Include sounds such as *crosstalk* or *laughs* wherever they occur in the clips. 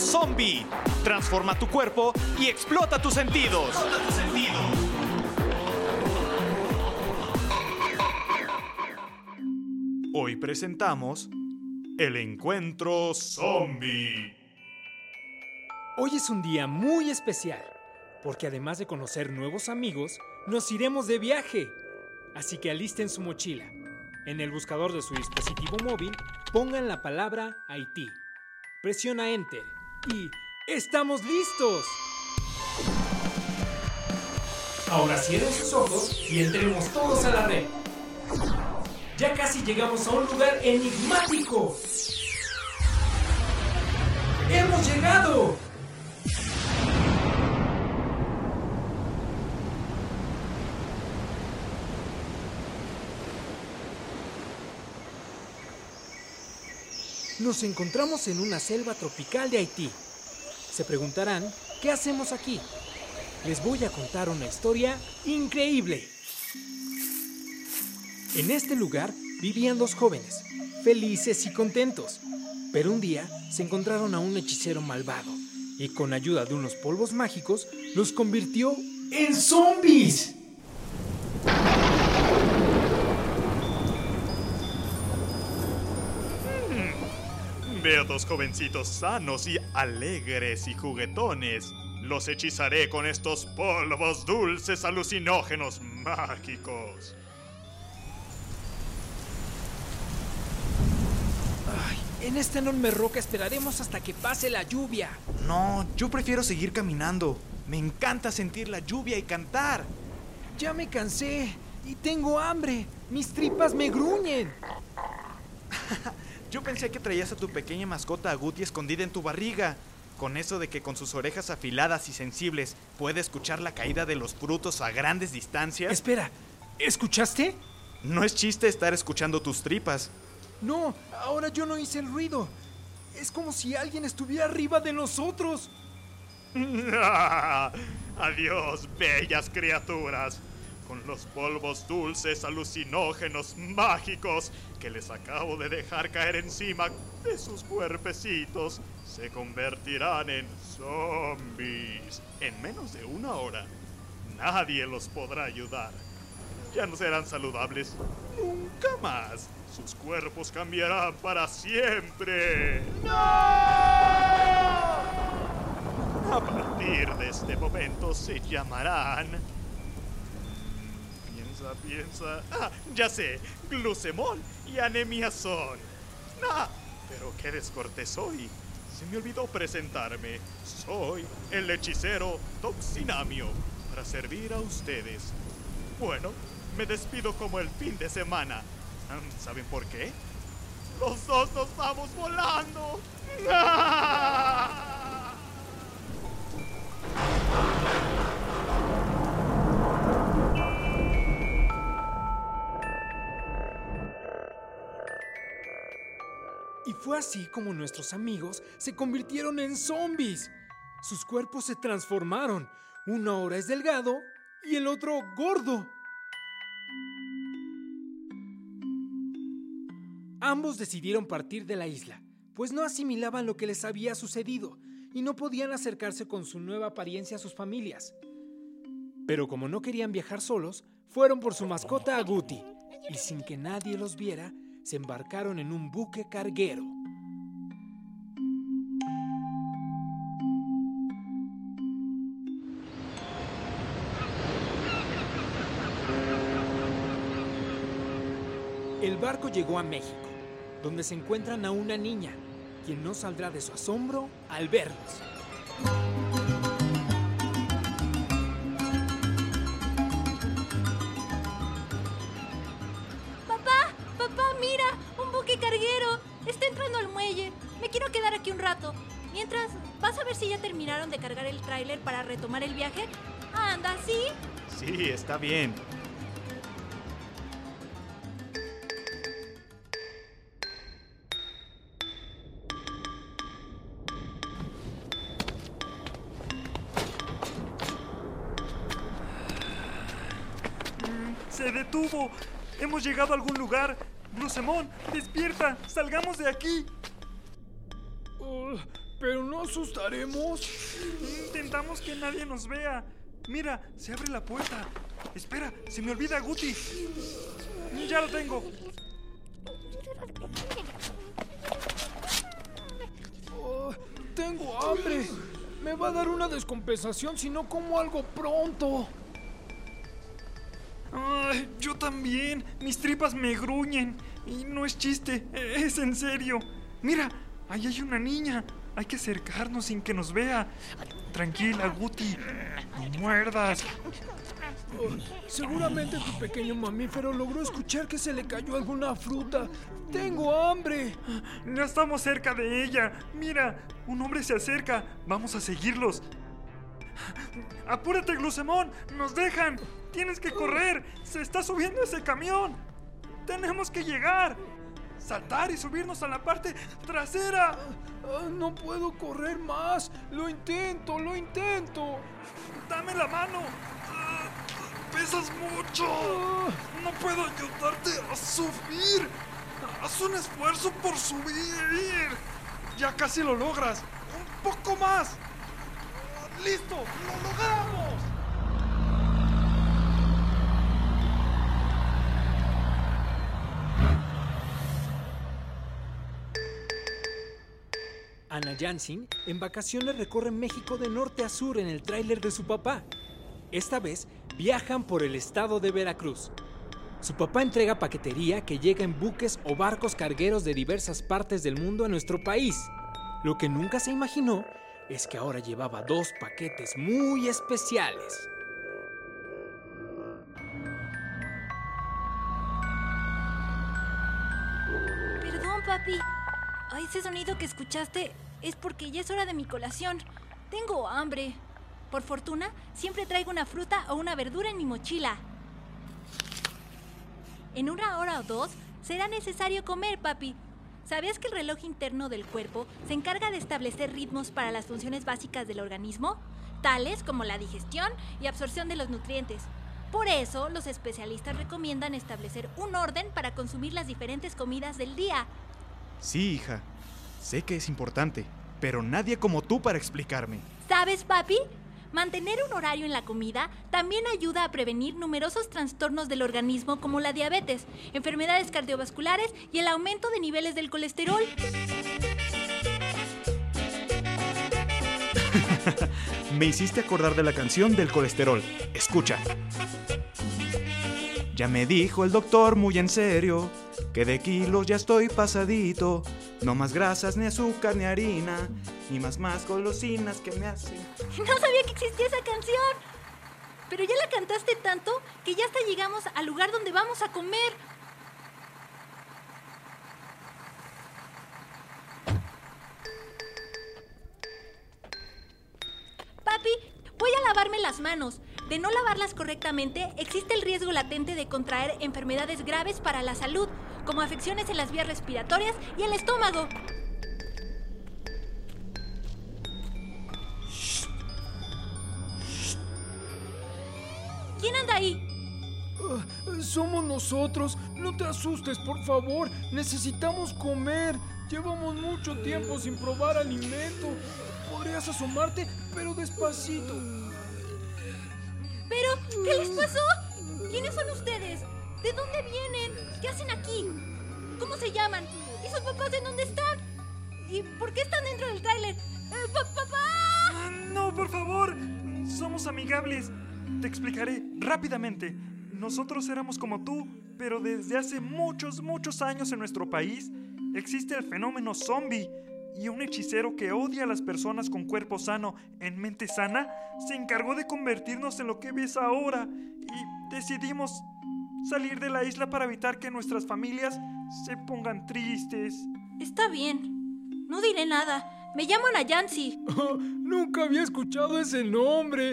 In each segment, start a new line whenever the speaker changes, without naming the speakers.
Zombie. Transforma tu cuerpo y explota tus sentidos. Hoy presentamos el encuentro zombie.
Hoy es un día muy especial, porque además de conocer nuevos amigos, nos iremos de viaje. Así que alisten su mochila. En el buscador de su dispositivo móvil, pongan la palabra Haití. Presiona Enter y ¡estamos listos! Ahora cierren sus ojos y entremos todos a la red. Ya casi llegamos a un lugar enigmático. ¡Hemos llegado! Nos encontramos en una selva tropical de Haití. Se preguntarán, ¿qué hacemos aquí? Les voy a contar una historia increíble. En este lugar vivían dos jóvenes, felices y contentos. Pero un día se encontraron a un hechicero malvado y con ayuda de unos polvos mágicos los convirtió en zombies.
Veo dos jovencitos sanos y alegres y juguetones. Los hechizaré con estos polvos dulces alucinógenos mágicos.
Ay, en esta enorme roca esperaremos hasta que pase la lluvia.
No, yo prefiero seguir caminando. Me encanta sentir la lluvia y cantar.
Ya me cansé y tengo hambre. Mis tripas me gruñen. *laughs*
Yo pensé que traías a tu pequeña mascota Agouti escondida en tu barriga. Con eso de que con sus orejas afiladas y sensibles puede escuchar la caída de los frutos a grandes distancias.
Espera, ¿escuchaste?
No es chiste estar escuchando tus tripas.
No, ahora yo no hice el ruido. Es como si alguien estuviera arriba de nosotros. *laughs*
Adiós, bellas criaturas. Con los polvos dulces, alucinógenos, mágicos que les acabo de dejar caer encima de sus cuerpecitos, se convertirán en zombies en menos de una hora. Nadie los podrá ayudar. Ya no serán saludables nunca más. Sus cuerpos cambiarán para siempre. A partir de este momento se llamarán... Piensa. Ah, ya sé, glucemol y anemia son. Ah, pero qué descortés soy. Se me olvidó presentarme. Soy el hechicero Toxinamio para servir a ustedes. Bueno, me despido como el fin de semana. ¿Saben por qué? Los dos nos vamos volando. ¡Ah! *laughs*
fue así como nuestros amigos se convirtieron en zombies. Sus cuerpos se transformaron. Uno ahora es delgado y el otro gordo. Ambos decidieron partir de la isla, pues no asimilaban lo que les había sucedido y no podían acercarse con su nueva apariencia a sus familias. Pero como no querían viajar solos, fueron por su mascota Agouti y sin que nadie los viera, se embarcaron en un buque carguero. El barco llegó a México, donde se encuentran a una niña, quien no saldrá de su asombro al verlos.
Papá, papá, mira, un buque carguero. Está entrando al muelle. Me quiero quedar aquí un rato. Mientras, ¿vas a ver si ya terminaron de cargar el tráiler para retomar el viaje? Anda, ¿sí?
Sí, está bien.
¡Se detuvo! ¡Hemos llegado a algún lugar! ¡Glucemón, despierta! ¡Salgamos de aquí!
Uh, pero no asustaremos.
Intentamos que nadie nos vea. Mira, se abre la puerta. Espera, se me olvida Guti. Ya lo tengo.
Oh, tengo hambre. Me va a dar una descompensación si no como algo pronto.
Yo también. Mis tripas me gruñen. Y no es chiste, es en serio. Mira, ahí hay una niña. Hay que acercarnos sin que nos vea. Tranquila, Guti. No muerdas.
Oh, seguramente tu pequeño mamífero logró escuchar que se le cayó alguna fruta. Tengo hambre.
Ya estamos cerca de ella. Mira, un hombre se acerca. Vamos a seguirlos. Apúrate, Glucemón. Nos dejan. Tienes que correr. Se está subiendo ese camión. Tenemos que llegar. Saltar y subirnos a la parte trasera.
Ah, no puedo correr más. Lo intento, lo intento.
Dame la mano. Ah, pesas mucho.
Ah.
No puedo ayudarte a subir. Haz un esfuerzo por subir. Ya casi lo logras. Un poco más. ¡Listo! ¡Lo logramos!
Ana Jansin en vacaciones recorre México de norte a sur en el tráiler de su papá. Esta vez viajan por el estado de Veracruz. Su papá entrega paquetería que llega en buques o barcos cargueros de diversas partes del mundo a nuestro país. Lo que nunca se imaginó es que ahora llevaba dos paquetes muy especiales.
Perdón, papi. Ese sonido que escuchaste es porque ya es hora de mi colación. Tengo hambre. Por fortuna, siempre traigo una fruta o una verdura en mi mochila. En una hora o dos será necesario comer, papi. ¿Sabías que el reloj interno del cuerpo se encarga de establecer ritmos para las funciones básicas del organismo, tales como la digestión y absorción de los nutrientes? Por eso, los especialistas recomiendan establecer un orden para consumir las diferentes comidas del día.
Sí, hija. Sé que es importante, pero nadie como tú para explicarme.
¿Sabes, papi? Mantener un horario en la comida también ayuda a prevenir numerosos trastornos del organismo como la diabetes, enfermedades cardiovasculares y el aumento de niveles del colesterol. *laughs*
Me hiciste acordar de la canción del colesterol. Escucha. Ya me dijo el doctor muy en serio que de kilos ya estoy pasadito. No más grasas, ni azúcar, ni harina, ni más más golosinas que me hacen. *laughs*
No sabía que existía esa canción. Pero ya la cantaste tanto que ya hasta llegamos al lugar donde vamos a comer. Papi, voy a lavarme las manos. De no lavarlas correctamente, existe el riesgo latente de contraer enfermedades graves para la salud, como afecciones en las vías respiratorias y el estómago. ¿Quién anda ahí?
Ah, somos nosotros. No te asustes, por favor. Necesitamos comer. Llevamos mucho tiempo sin probar alimento. Podrías asomarte, pero despacito.
¿Pero qué les pasó? ¿Quiénes son ustedes? ¿De dónde vienen? ¿Qué hacen aquí? ¿Cómo se llaman? ¿Y sus papás en dónde están? ¿Y por qué están dentro del tráiler? Eh, pa- ¡Papá!
Ah, No, por favor. Somos amigables. Te explicaré rápidamente. Nosotros éramos como tú, pero desde hace muchos, muchos años en nuestro país existe el fenómeno zombie. Y un hechicero que odia a las personas con cuerpo sano en mente sana se encargó de convertirnos en lo que ves ahora. Y decidimos salir de la isla para evitar que nuestras familias se pongan tristes.
Está bien. No diré nada. Me llamo Nayansi. *laughs*
Nunca había escuchado ese nombre.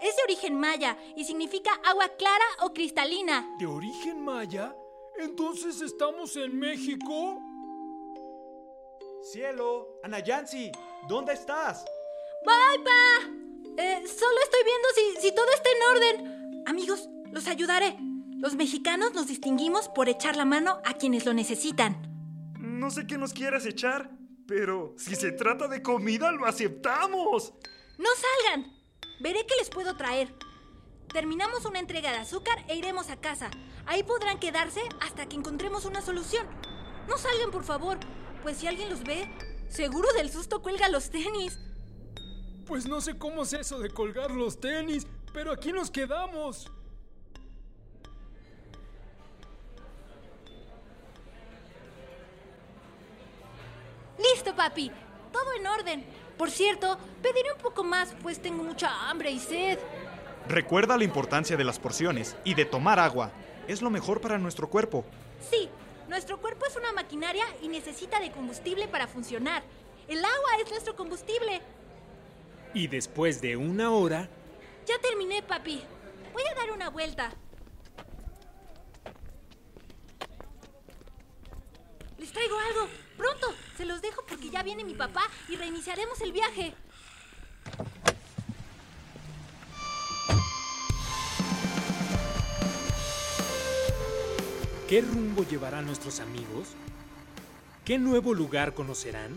Es de origen maya y significa agua clara o cristalina.
¿De origen maya? ¿Entonces estamos en México?
Cielo, Anayansi, ¿dónde estás?
¡Bye, pa! Eh, solo estoy viendo si, si todo está en orden. Amigos, los ayudaré. Los mexicanos nos distinguimos por echar la mano a quienes lo necesitan.
No sé qué nos quieras echar, Pero si se trata de comida, lo aceptamos.
¡No salgan! Veré qué les puedo traer. Terminamos una entrega de azúcar e iremos a casa. Ahí podrán quedarse hasta que encontremos una solución. No salgan, por favor, pues si alguien los ve, seguro del susto cuelga los tenis.
Pues no sé cómo es eso de colgar los tenis, pero aquí nos quedamos.
Listo, papi. Todo en orden. Por cierto, pediré un poco más, pues tengo mucha hambre y sed.
Recuerda la importancia de las porciones y de tomar agua. Es lo mejor para nuestro cuerpo.
Sí, nuestro cuerpo es una maquinaria y necesita de combustible para funcionar. El agua es nuestro combustible.
Y después de una hora,
Ya terminé, papi. Voy a dar una vuelta. Les traigo algo. Pronto. Se los dejo porque ya viene mi papá y reiniciaremos el viaje.
¿Qué rumbo llevarán nuestros amigos? ¿Qué nuevo lugar conocerán?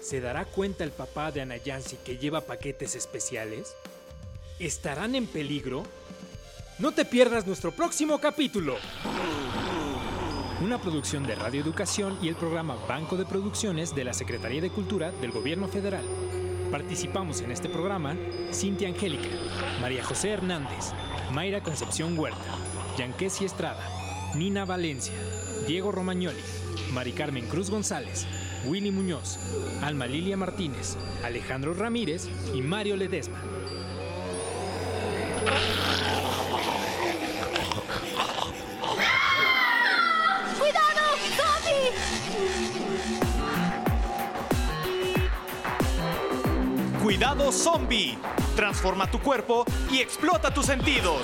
¿Se dará cuenta el papá de Anayansi que lleva paquetes especiales? ¿Estarán en peligro? No te pierdas nuestro próximo capítulo. Una producción de Radio Educación y el programa Banco de Producciones de la Secretaría de Cultura del Gobierno Federal. Participamos en este programa Cintia Angélica, María José Hernández, Mayra Concepción Huerta, Yanquesi Estrada, Nina Valencia, Diego Romagnoli, Mari Carmen Cruz González, Willy Muñoz, Alma Lilia Martínez, Alejandro Ramírez y Mario Ledesma.
¡Cuidado! ¡Zombie!
Cuidado zombie. Transforma tu cuerpo y explota tus sentidos.